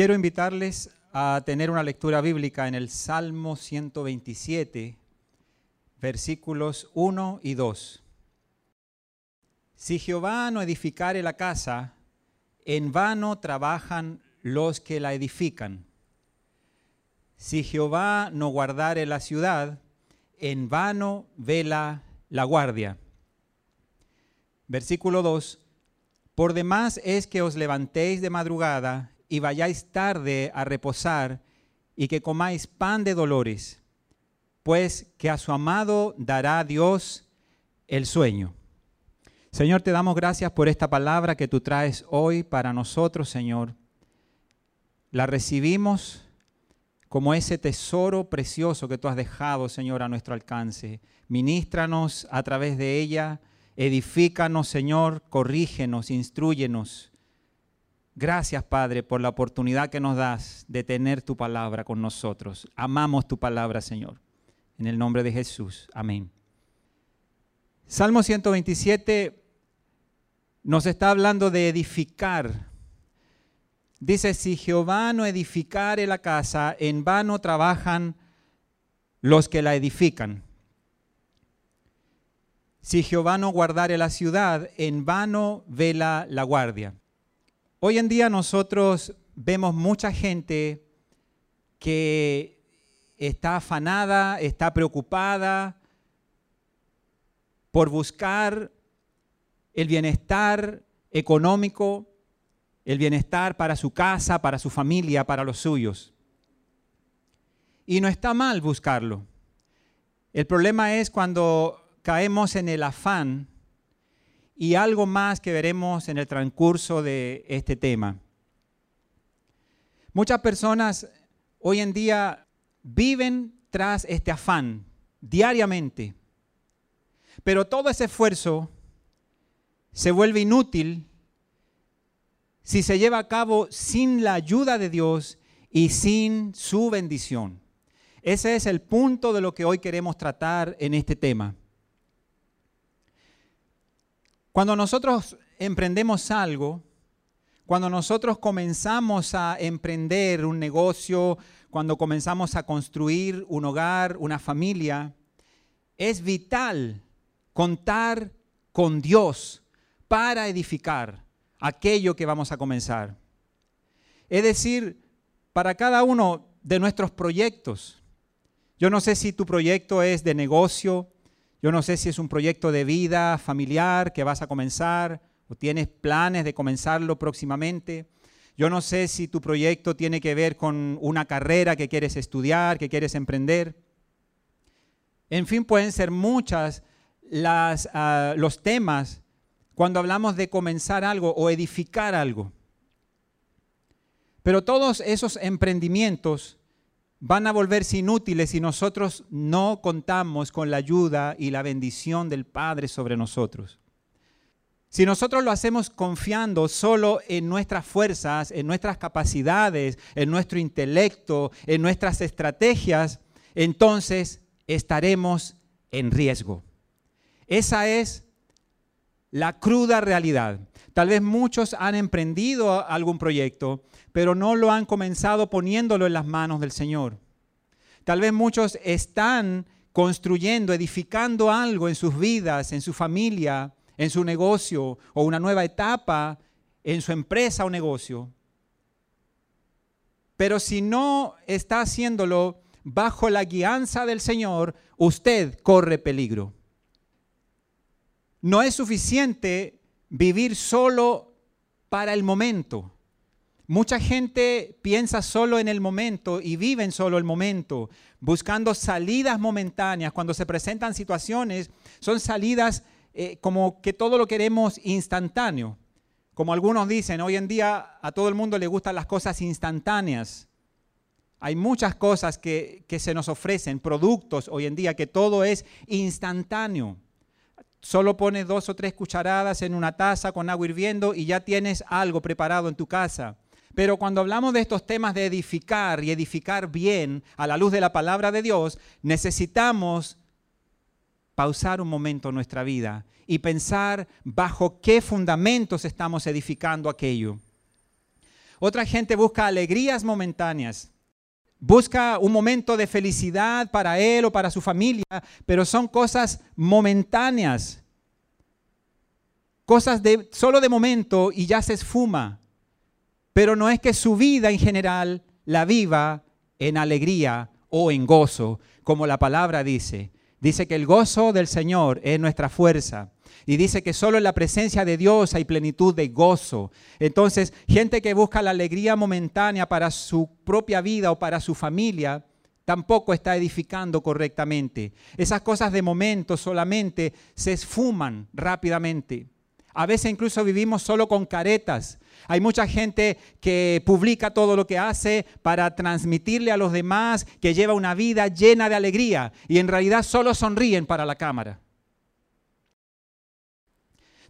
Quiero invitarles a tener una lectura bíblica en el Salmo 127, versículos 1 y 2. Si Jehová no edificare la casa, en vano trabajan los que la edifican. Si Jehová no guardare la ciudad, en vano vela la guardia. Versículo 2. Por demás es que os levantéis de madrugada y vayáis tarde a reposar y que comáis pan de dolores, pues que a su amado dará Dios el sueño. Señor, te damos gracias por esta palabra que tú traes hoy para nosotros, Señor. La recibimos como ese tesoro precioso que tú has dejado, Señor, a nuestro alcance. Ministranos a través de ella, edifícanos, Señor, corrígenos, instruyenos Gracias, Padre, por la oportunidad que nos das de tener tu palabra con nosotros. Amamos tu palabra, Señor. En el nombre de Jesús. Amén. Salmo 127 nos está hablando de edificar. Dice, si Jehová no edificare la casa, en vano trabajan los que la edifican. Si Jehová no guardare la ciudad, en vano vela la guardia. Hoy en día nosotros vemos mucha gente que está afanada, está preocupada por buscar el bienestar económico, el bienestar para su casa, para su familia, para los suyos. Y no está mal buscarlo. El problema es cuando caemos en el afán y algo más que veremos en el transcurso de este tema. Muchas personas hoy en día viven tras este afán diariamente, pero todo ese esfuerzo se vuelve inútil si se lleva a cabo sin la ayuda de Dios y sin su bendición. Ese es el punto de lo que hoy queremos tratar en este tema. Cuando nosotros emprendemos algo, cuando nosotros comenzamos a emprender un negocio, cuando comenzamos a construir un hogar, una familia, es vital contar con Dios para edificar aquello que vamos a comenzar. Es decir, para cada uno de nuestros proyectos. Yo no sé si tu proyecto es de negocio, yo no sé si es un proyecto de vida familiar que vas a comenzar o tienes planes de comenzarlo próximamente. Yo no sé si tu proyecto tiene que ver con una carrera que quieres estudiar, que quieres emprender. En fin, pueden ser muchas las, ah, los temas cuando hablamos de comenzar algo o edificar algo. Pero todos esos emprendimientos van a volverse inútiles si nosotros no contamos con la ayuda y la bendición del Padre sobre nosotros. Si nosotros lo hacemos confiando solo en nuestras fuerzas, en nuestras capacidades, en nuestro intelecto, en nuestras estrategias, entonces estaremos en riesgo. Esa es la cruda realidad. Tal vez muchos han emprendido algún proyecto, pero no lo han comenzado poniéndolo en las manos del Señor. Tal vez muchos están construyendo, edificando algo en sus vidas, en su familia, en su negocio o una nueva etapa en su empresa o negocio. Pero si no está haciéndolo bajo la guianza del Señor, usted corre peligro. No es suficiente vivir solo para el momento. Mucha gente piensa solo en el momento y vive en solo el momento, buscando salidas momentáneas. Cuando se presentan situaciones, son salidas eh, como que todo lo queremos instantáneo. Como algunos dicen, hoy en día a todo el mundo le gustan las cosas instantáneas. Hay muchas cosas que, que se nos ofrecen, productos hoy en día, que todo es instantáneo. Solo pones dos o tres cucharadas en una taza con agua hirviendo y ya tienes algo preparado en tu casa. Pero cuando hablamos de estos temas de edificar y edificar bien a la luz de la palabra de Dios, necesitamos pausar un momento en nuestra vida y pensar bajo qué fundamentos estamos edificando aquello. Otra gente busca alegrías momentáneas. Busca un momento de felicidad para él o para su familia, pero son cosas momentáneas. Cosas de solo de momento y ya se esfuma. Pero no es que su vida en general la viva en alegría o en gozo, como la palabra dice. Dice que el gozo del Señor es nuestra fuerza. Y dice que solo en la presencia de Dios hay plenitud de gozo. Entonces, gente que busca la alegría momentánea para su propia vida o para su familia, tampoco está edificando correctamente. Esas cosas de momento solamente se esfuman rápidamente. A veces incluso vivimos solo con caretas. Hay mucha gente que publica todo lo que hace para transmitirle a los demás que lleva una vida llena de alegría y en realidad solo sonríen para la cámara.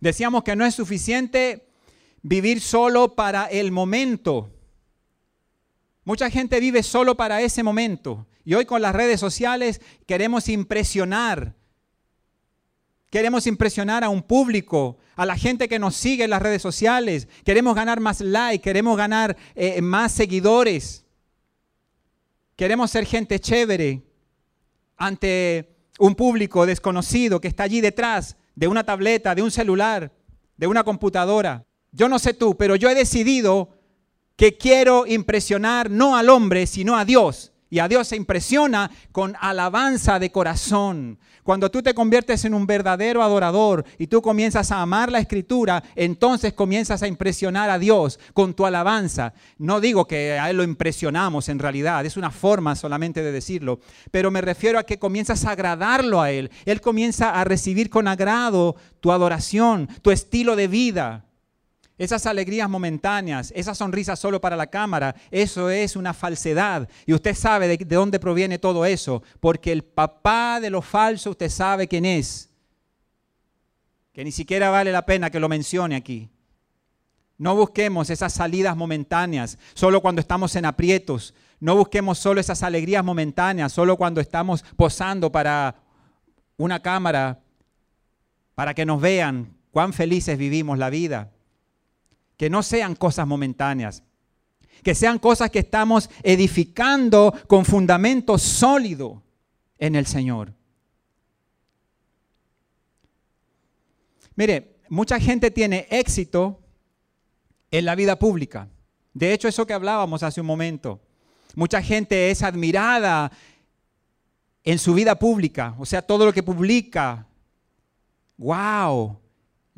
Decíamos que no es suficiente vivir solo para el momento. Mucha gente vive solo para ese momento. Y hoy con las redes sociales queremos impresionar. Queremos impresionar a un público, a la gente que nos sigue en las redes sociales. Queremos ganar más likes, queremos ganar eh, más seguidores. Queremos ser gente chévere ante un público desconocido que está allí detrás de una tableta, de un celular, de una computadora. Yo no sé tú, pero yo he decidido que quiero impresionar no al hombre, sino a Dios. Y a Dios se impresiona con alabanza de corazón. Cuando tú te conviertes en un verdadero adorador y tú comienzas a amar la escritura, entonces comienzas a impresionar a Dios con tu alabanza. No digo que a Él lo impresionamos en realidad, es una forma solamente de decirlo, pero me refiero a que comienzas a agradarlo a Él. Él comienza a recibir con agrado tu adoración, tu estilo de vida. Esas alegrías momentáneas, esa sonrisa solo para la cámara, eso es una falsedad. Y usted sabe de, dónde proviene todo eso. Porque el papá de lo falso, usted sabe quién es. Que ni siquiera vale la pena que lo mencione aquí. No busquemos esas salidas momentáneas solo cuando estamos en aprietos. No busquemos solo esas alegrías momentáneas solo cuando estamos posando para una cámara, para que nos vean cuán felices vivimos la vida que no sean cosas momentáneas, que sean cosas que estamos edificando con fundamento sólido en el Señor. Mire, mucha gente tiene éxito en la vida pública. De hecho, eso que hablábamos hace un momento. Mucha gente es admirada en su vida pública, o sea, todo lo que publica. ¡Wow!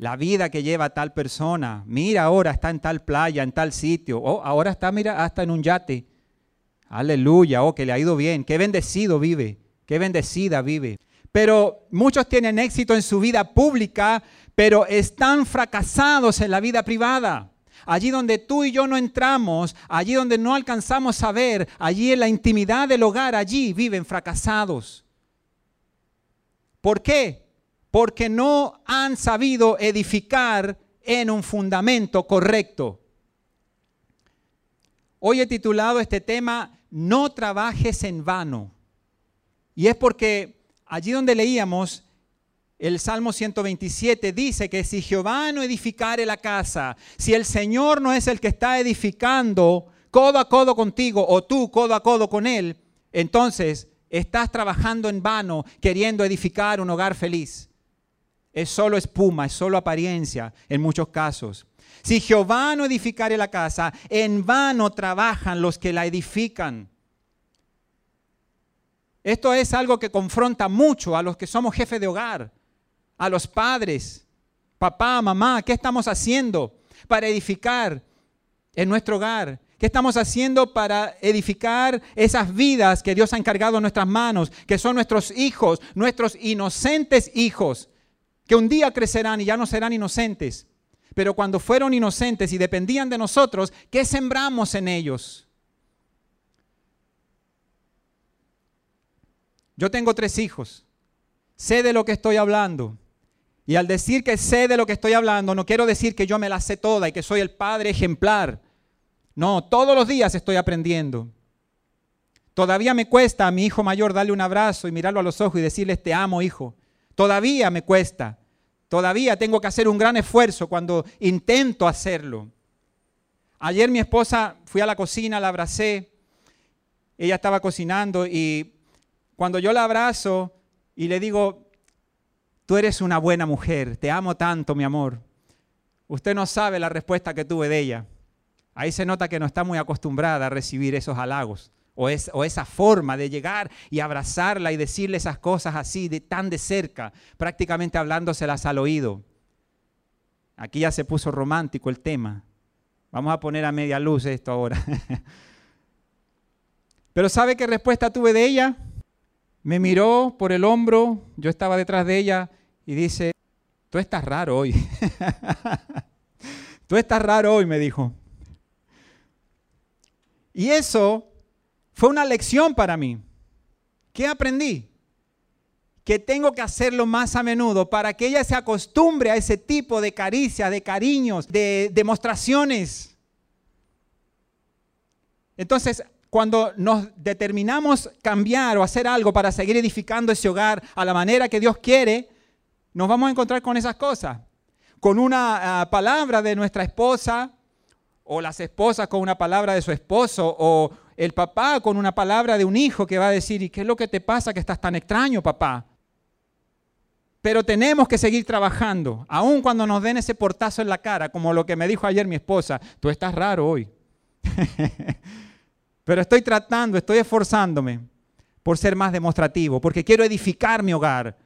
La vida que lleva tal persona. Mira, ahora está en tal playa, en tal sitio. Oh, ahora está, mira, hasta en un yate. Aleluya, oh, que le ha ido bien. Qué bendecido vive, qué bendecida vive. Pero muchos tienen éxito en su vida pública, pero están fracasados en la vida privada. Allí donde tú y yo no entramos, allí donde no alcanzamos a ver, allí en la intimidad del hogar, allí viven fracasados. ¿Por qué? Porque no han sabido edificar en un fundamento correcto. Hoy he titulado este tema No trabajes en vano. Y es porque allí donde leíamos el Salmo 127 dice que si Jehová no edificare la casa, si el Señor no es el que está edificando codo a codo contigo o tú codo a codo con Él, entonces estás trabajando en vano queriendo edificar un hogar feliz es solo espuma, es solo apariencia en muchos casos. Si Jehová no edificare la casa, en vano trabajan los que la edifican. Esto es algo que confronta mucho a los que somos jefes de hogar, a los padres, papá, mamá, ¿qué estamos haciendo para edificar en nuestro hogar? ¿Qué estamos haciendo para edificar esas vidas que Dios ha encargado en nuestras manos, que son nuestros hijos, nuestros inocentes hijos? Que un día crecerán y ya no serán inocentes. Pero cuando fueron inocentes y dependían de nosotros, ¿qué sembramos en ellos? Yo tengo tres hijos. Sé de lo que estoy hablando. Y al decir que sé de lo que estoy hablando, no quiero decir que yo me la sé toda y que soy el padre ejemplar. No, todos los días estoy aprendiendo. Todavía me cuesta a mi hijo mayor darle un abrazo y mirarlo a los ojos y decirle, te amo, hijo. Todavía me cuesta. Todavía tengo que hacer un gran esfuerzo cuando intento hacerlo. Ayer mi esposa, fui a la cocina, la abracé, ella estaba cocinando y cuando yo la abrazo y le digo, tú eres una buena mujer, te amo tanto, mi amor. Usted no sabe la respuesta que tuve de ella. Ahí se nota que no está muy acostumbrada a recibir esos halagos o, esa forma de llegar y abrazarla y decirle esas cosas así, de tan de cerca, prácticamente hablándoselas al oído. Aquí ya se puso romántico el tema. Vamos a poner a media luz esto ahora. Pero ¿sabe qué respuesta tuve de ella? Me miró por el hombro, yo estaba detrás de ella y dice, tú estás raro hoy. tú estás raro hoy, me dijo. Y eso fue una lección para mí. ¿Qué aprendí? Que tengo que hacerlo más a menudo para que ella se acostumbre a ese tipo de caricias, de cariños, de demostraciones. Entonces, cuando nos determinamos cambiar o hacer algo para seguir edificando ese hogar a la manera que Dios quiere, nos vamos a encontrar con esas cosas. Con una ah, palabra de nuestra esposa, o las esposas con una palabra de su esposo, o el papá con una palabra de un hijo que va a decir, ¿y qué es lo que te pasa que estás tan extraño, papá? Pero tenemos que seguir trabajando, aun cuando nos den ese portazo en la cara, como lo que me dijo ayer mi esposa, tú estás raro hoy. Pero estoy tratando, estoy esforzándome por ser más demostrativo, porque quiero edificar mi hogar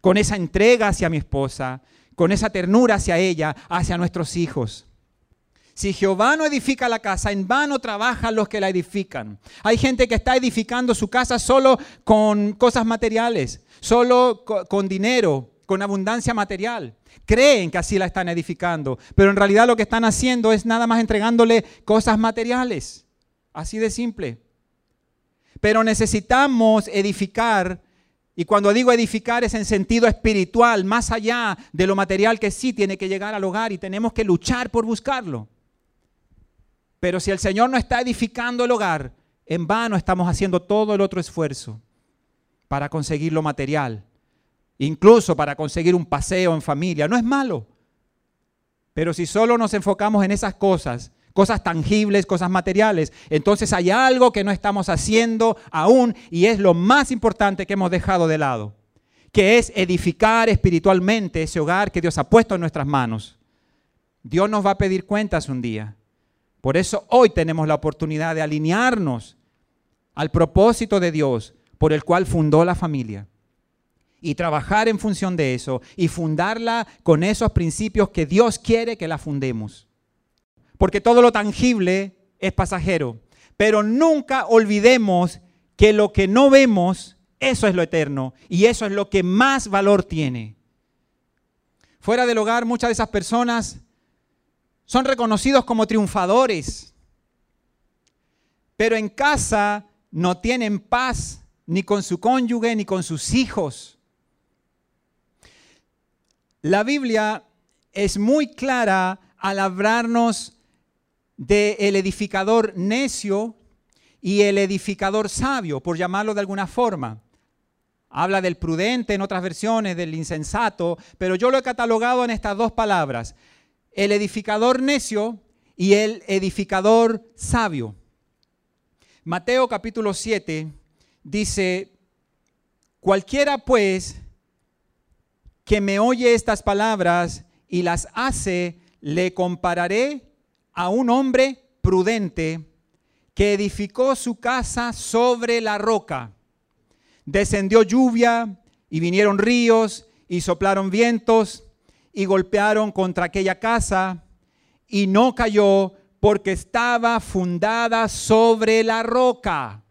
con esa entrega hacia mi esposa, con esa ternura hacia ella, hacia nuestros hijos. Si Jehová no edifica la casa, en vano trabajan los que la edifican. Hay gente que está edificando su casa solo con cosas materiales, solo con dinero, con abundancia material. Creen que así la están edificando, pero en realidad lo que están haciendo es nada más entregándole cosas materiales. Así de simple. Pero necesitamos edificar, y cuando digo edificar es en sentido espiritual, más allá de lo material que sí tiene que llegar al hogar y tenemos que luchar por buscarlo. Pero si el Señor no está edificando el hogar, en vano estamos haciendo todo el otro esfuerzo para conseguir lo material, incluso para conseguir un paseo en familia. No es malo. Pero si solo nos enfocamos en esas cosas, cosas tangibles, cosas materiales, entonces hay algo que no estamos haciendo aún y es lo más importante que hemos dejado de lado, que es edificar espiritualmente ese hogar que Dios ha puesto en nuestras manos. Dios nos va a pedir cuentas un día. Por eso hoy tenemos la oportunidad de alinearnos al propósito de Dios por el cual fundó la familia y trabajar en función de eso y fundarla con esos principios que Dios quiere que la fundemos. Porque todo lo tangible es pasajero, pero nunca olvidemos que lo que no vemos, eso es lo eterno y eso es lo que más valor tiene. Fuera del hogar, muchas de esas personas son reconocidos como triunfadores, pero en casa no tienen paz ni con su cónyuge ni con sus hijos. La Biblia es muy clara al hablarnos del el edificador necio y el edificador sabio, por llamarlo de alguna forma. Habla del prudente en otras versiones, del insensato, pero yo lo he catalogado en estas dos palabras el edificador necio y el edificador sabio. Mateo capítulo 7 dice, cualquiera pues que me oye estas palabras y las hace, le compararé a un hombre prudente que edificó su casa sobre la roca. Descendió lluvia y vinieron ríos y soplaron vientos y golpearon contra aquella casa y no cayó porque estaba fundada sobre la roca.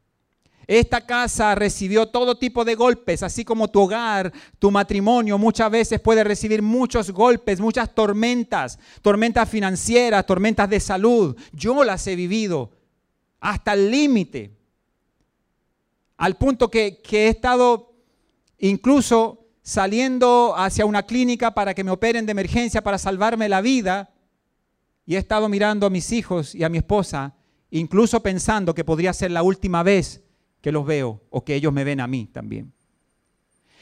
Esta casa recibió todo tipo de golpes, así como tu hogar, tu matrimonio muchas veces puede recibir muchos golpes, muchas tormentas, tormentas financieras, tormentas de salud. Yo las he vivido hasta el límite, al punto que, que he estado incluso saliendo hacia una clínica para que me operen de emergencia para salvarme la vida y he estado mirando a mis hijos y a mi esposa, incluso pensando que podría ser la última vez que los veo o que ellos me ven a mí también.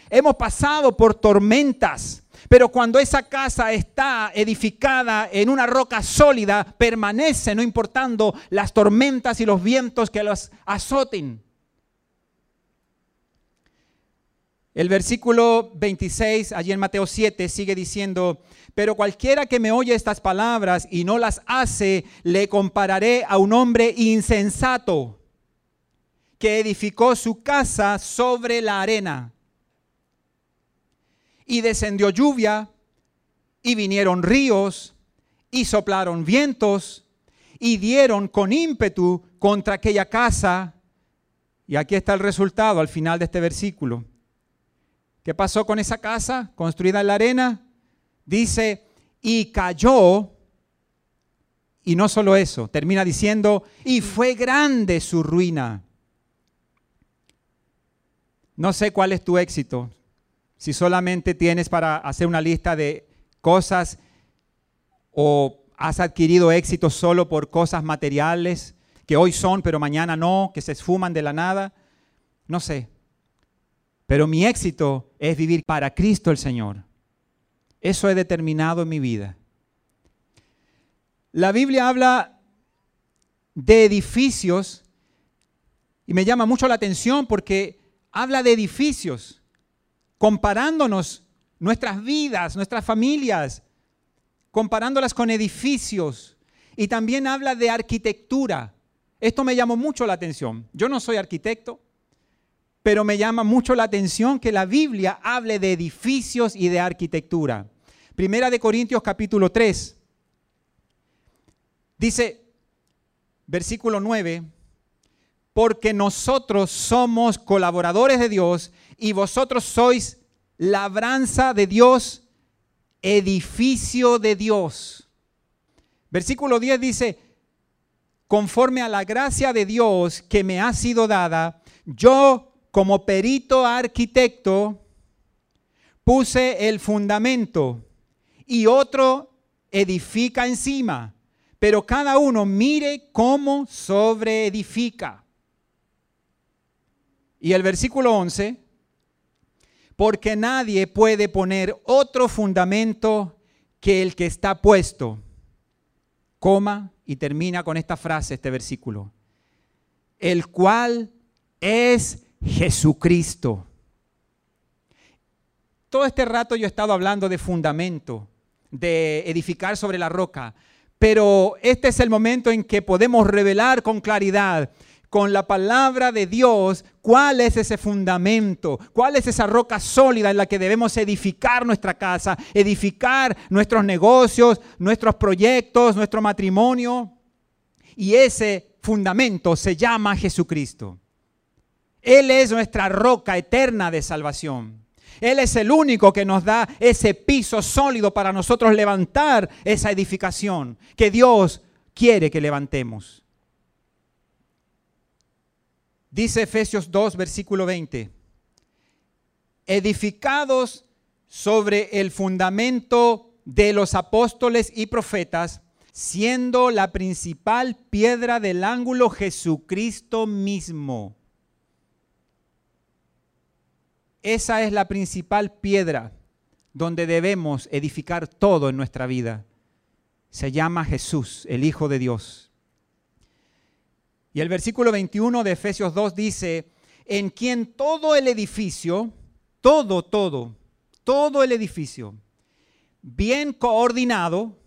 Hemos pasado por tormentas, Pero cuando esa casa está edificada en una roca sólida, permanece no importando las tormentas y los vientos que los azoten. El versículo 26, allí en Mateo 7, sigue diciendo, pero cualquiera que me oye estas palabras y no las hace, le compararé a un hombre insensato que edificó su casa sobre la arena. Y descendió lluvia, y vinieron ríos, y soplaron vientos, y dieron con ímpetu contra aquella casa. Y aquí está el resultado al final de este versículo ¿Qué pasó con esa casa construida en la arena? Dice, y cayó, y no solo eso, termina diciendo, y fue grande su ruina. No sé cuál es tu éxito, si solamente tienes para hacer una lista de cosas o has adquirido éxito solo por cosas materiales que hoy son pero mañana no, que se esfuman de la nada. No sé. Pero mi éxito es vivir para Cristo el Señor. Eso he determinado en mi vida. La Biblia habla de edificios y me llama mucho la atención porque habla de edificios, comparándonos nuestras vidas, nuestras familias, comparándolas con edificios. Y también habla de arquitectura. Esto me llamó mucho la atención. Yo no soy arquitecto, pero me llama mucho la atención que la Biblia hable de edificios y de arquitectura. Primera de Corintios capítulo 3. Dice, versículo 9, porque nosotros somos colaboradores de Dios y vosotros sois labranza de Dios, edificio de Dios. Versículo 10 dice, conforme a la gracia de Dios que me ha sido dada, yo como perito arquitecto, puse el fundamento y otro edifica encima, pero cada uno mire cómo sobreedifica. Y el versículo 11, porque nadie puede poner otro fundamento que el que está puesto. Coma y termina con esta frase, este versículo. El cual es Jesucristo. Todo este rato yo he estado hablando de fundamento, de edificar sobre la roca, pero este es el momento en que podemos revelar con claridad con la palabra de Dios cuál es ese fundamento, cuál es esa roca sólida en la que debemos edificar nuestra casa, edificar nuestros negocios, nuestros proyectos, nuestro matrimonio. Y ese fundamento se llama Jesucristo. Él es nuestra roca eterna de salvación. Él es el único que nos da ese piso sólido para nosotros levantar esa edificación que Dios quiere que levantemos. Dice Efesios 2, versículo 20, edificados sobre el fundamento de los apóstoles y profetas, siendo la principal piedra del ángulo Jesucristo mismo Esa es la principal piedra donde debemos edificar todo en nuestra vida. Se llama Jesús, el Hijo de Dios. Y el versículo 21 de Efesios 2 dice, en quien todo el edificio, todo, todo, todo el edificio, bien coordinado,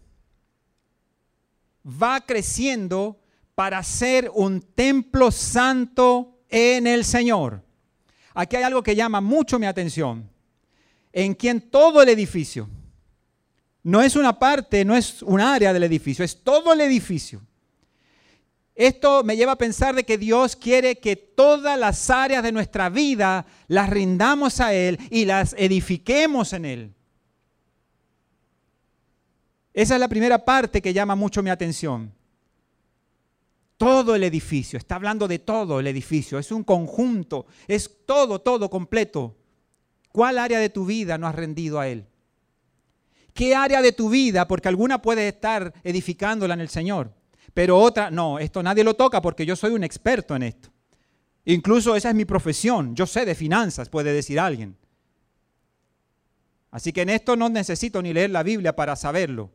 va creciendo para ser un templo santo en el Señor aquí hay algo que llama mucho mi atención, en quien todo el edificio, no es una parte, no es un área del edificio, es todo el edificio. Esto me lleva a pensar de que Dios quiere que todas las áreas de nuestra vida las rindamos a Él y las edifiquemos en Él. Esa es la primera parte que llama mucho mi atención todo el edificio, está hablando de todo el edificio, es un conjunto, es todo, todo completo. ¿Cuál área de tu vida no has rendido a Él? ¿Qué área de tu vida? Porque alguna puede estar edificándola en el Señor, pero otra, no, esto nadie lo toca porque yo soy un experto en esto. Incluso esa es mi profesión, yo sé de finanzas, puede decir alguien. Así que en esto no necesito ni leer la Biblia para saberlo.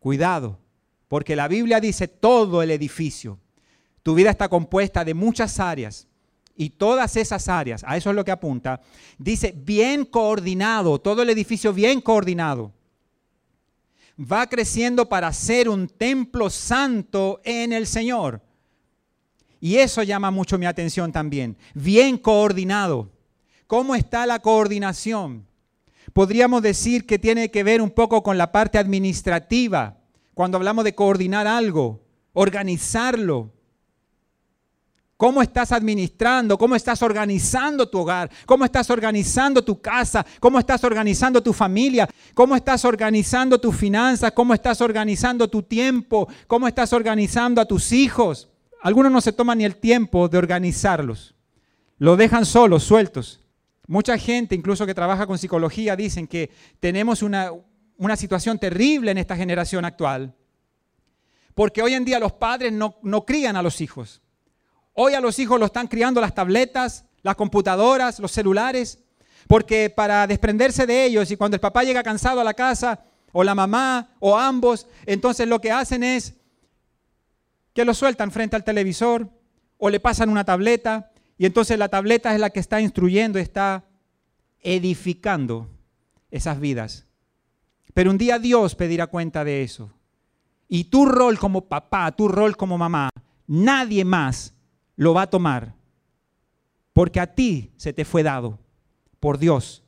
Cuidado, porque la Biblia dice todo el edificio. Tu vida está compuesta de muchas áreas y todas esas áreas, a eso es lo que apunta, dice bien coordinado, todo el edificio bien coordinado. Va creciendo para ser un templo santo en el Señor. Y eso llama mucho mi atención también. Bien coordinado. ¿Cómo está la coordinación? Podríamos decir que tiene que ver un poco con la parte administrativa, cuando hablamos de coordinar algo, organizarlo. ¿Cómo estás administrando? ¿Cómo estás organizando tu hogar? ¿Cómo estás organizando tu casa? ¿Cómo estás organizando tu familia? ¿Cómo estás organizando tus finanzas? ¿Cómo estás organizando tu tiempo? ¿Cómo estás organizando a tus hijos? Algunos no se toman ni el tiempo de organizarlos. Lo dejan solos, sueltos. Mucha gente, incluso que trabaja con psicología, dicen que tenemos una, una situación terrible en esta generación actual. Porque hoy en día los padres no, no crían a los hijos. Hoy a los hijos lo están criando las tabletas, las computadoras, los celulares, porque para desprenderse de ellos y cuando el papá llega cansado a la casa, o la mamá, o ambos, entonces lo que hacen es que lo sueltan frente al televisor o le pasan una tableta y entonces la tableta es la que está instruyendo, está edificando esas vidas. Pero un día Dios pedirá cuenta de eso. Y tu rol como papá, tu rol como mamá, nadie más lo va a tomar. Porque a ti se te fue dado por Dios.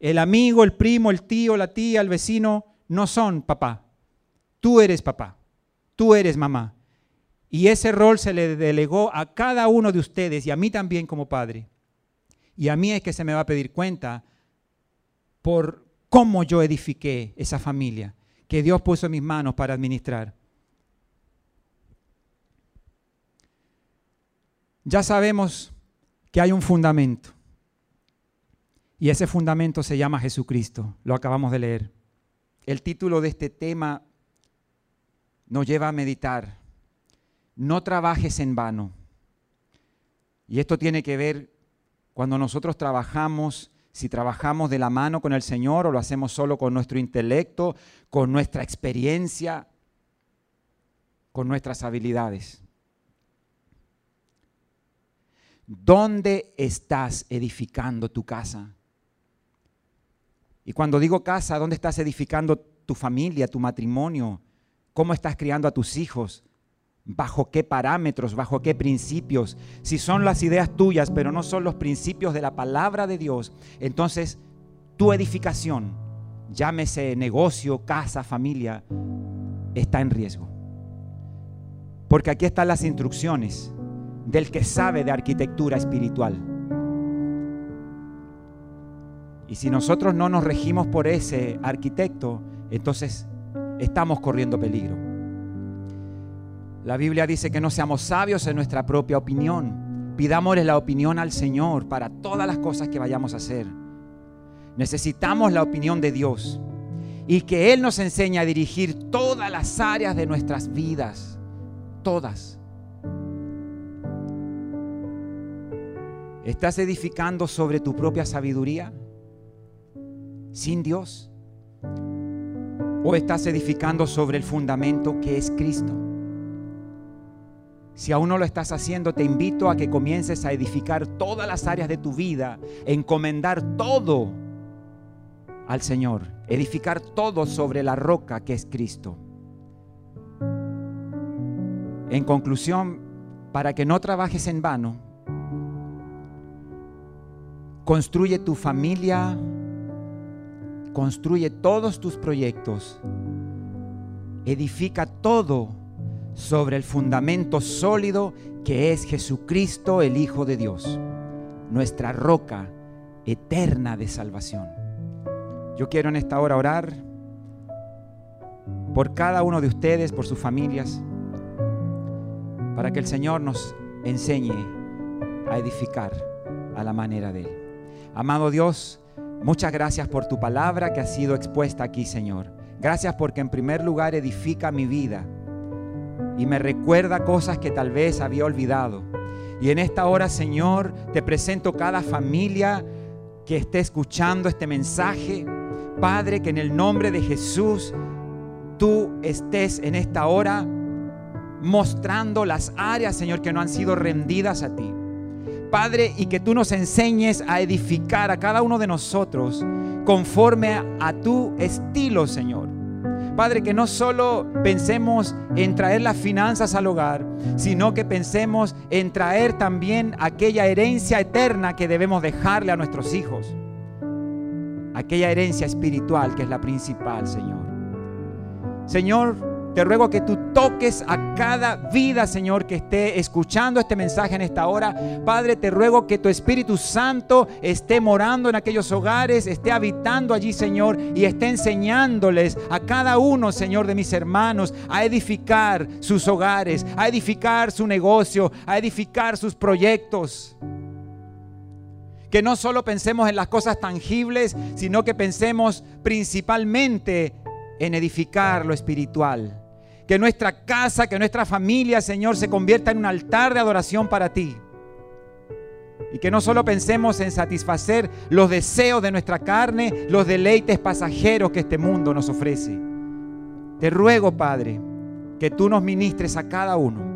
El amigo, el primo, el tío, la tía, el vecino no son papá. Tú eres papá. Tú eres mamá. Y ese rol se le delegó a cada uno de ustedes y a mí también como padre. Y a mí es que se me va a pedir cuenta por cómo yo edifiqué esa familia que Dios puso en mis manos para administrar. Ya sabemos que hay un fundamento. Y ese fundamento se llama Jesucristo. Lo acabamos de leer. El título de este tema nos lleva a meditar. No trabajes en vano. Y esto tiene que ver cuando nosotros trabajamos, si trabajamos de la mano con el Señor o lo hacemos solo con nuestro intelecto, con nuestra experiencia, con nuestras habilidades. ¿Dónde estás edificando tu casa? Y cuando digo casa, ¿dónde estás edificando tu familia, tu matrimonio? ¿Cómo estás criando a tus hijos? ¿Bajo qué parámetros? ¿Bajo qué principios? Si son las ideas tuyas, pero no son los principios de la palabra de Dios, entonces tu edificación, llámese negocio, casa, familia, está en riesgo. Porque aquí están las instrucciones del que sabe de arquitectura espiritual. Y si nosotros no nos regimos por ese arquitecto, entonces estamos corriendo peligro. La Biblia dice que no seamos sabios en nuestra propia opinión. Pidámosle la opinión al Señor para todas las cosas que vayamos a hacer. Necesitamos la opinión de Dios y que Él nos enseñe a dirigir todas las áreas de nuestras vidas. Todas. ¿Estás edificando sobre tu propia sabiduría? ¿Sin Dios? ¿O estás edificando sobre el fundamento que es Cristo? Si aún no lo estás haciendo, te invito a que comiences a edificar todas las áreas de tu vida, encomendar todo al Señor, edificar todo sobre la roca que es Cristo. En conclusión, para que no trabajes en vano, Construye tu familia, construye todos tus proyectos, edifica todo sobre el fundamento sólido que es Jesucristo, el Hijo de Dios, nuestra roca eterna de salvación. Yo quiero en esta hora orar por cada uno de ustedes, por sus familias, para que el Señor nos enseñe a edificar a la manera de Él. Amado Dios, muchas gracias por tu palabra que ha sido expuesta aquí, Señor. Gracias porque en primer lugar edifica mi vida y me recuerda cosas que tal vez había olvidado. Y en esta hora, Señor, te presento cada familia que esté escuchando este mensaje. Padre, que en el nombre de Jesús tú estés en esta hora mostrando las áreas, Señor, que no han sido rendidas a ti. Padre, y que tú nos enseñes a edificar a cada uno de nosotros conforme a, tu estilo, Señor. Padre, que no solo pensemos en traer las finanzas al hogar, sino que pensemos en traer también aquella herencia eterna que debemos dejarle a nuestros hijos. Aquella herencia espiritual que es la principal, Señor. Señor, te ruego que tú toques a cada vida, Señor, que esté escuchando este mensaje en esta hora. Padre, te ruego que tu Espíritu Santo esté morando en aquellos hogares, esté habitando allí, Señor, y esté enseñándoles a cada uno, Señor, de mis hermanos a edificar sus hogares, a edificar su negocio, a edificar sus proyectos. Que no solo pensemos en las cosas tangibles, sino que pensemos principalmente en edificar lo espiritual que nuestra casa, que nuestra familia, Señor, se convierta en un altar de adoración para ti. Y que no solo pensemos en satisfacer los deseos de nuestra carne, los deleites pasajeros que este mundo nos ofrece. Te ruego, Padre, que tú nos ministres a cada uno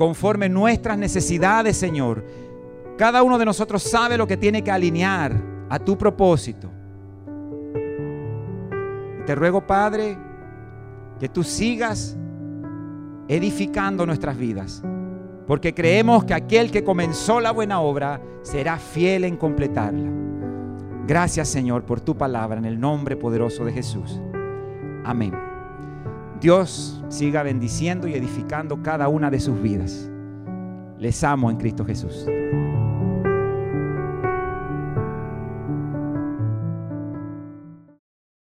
conforme nuestras necesidades, Señor. Cada uno de nosotros sabe lo que tiene que alinear a tu propósito. Te ruego, Padre, que tú sigas edificando nuestras vidas, porque creemos que aquel que comenzó la buena obra será fiel en completarla. Gracias Señor por tu palabra en el nombre poderoso de Jesús. Amén. Dios siga bendiciendo y edificando cada una de sus vidas. Les amo en Cristo Jesús.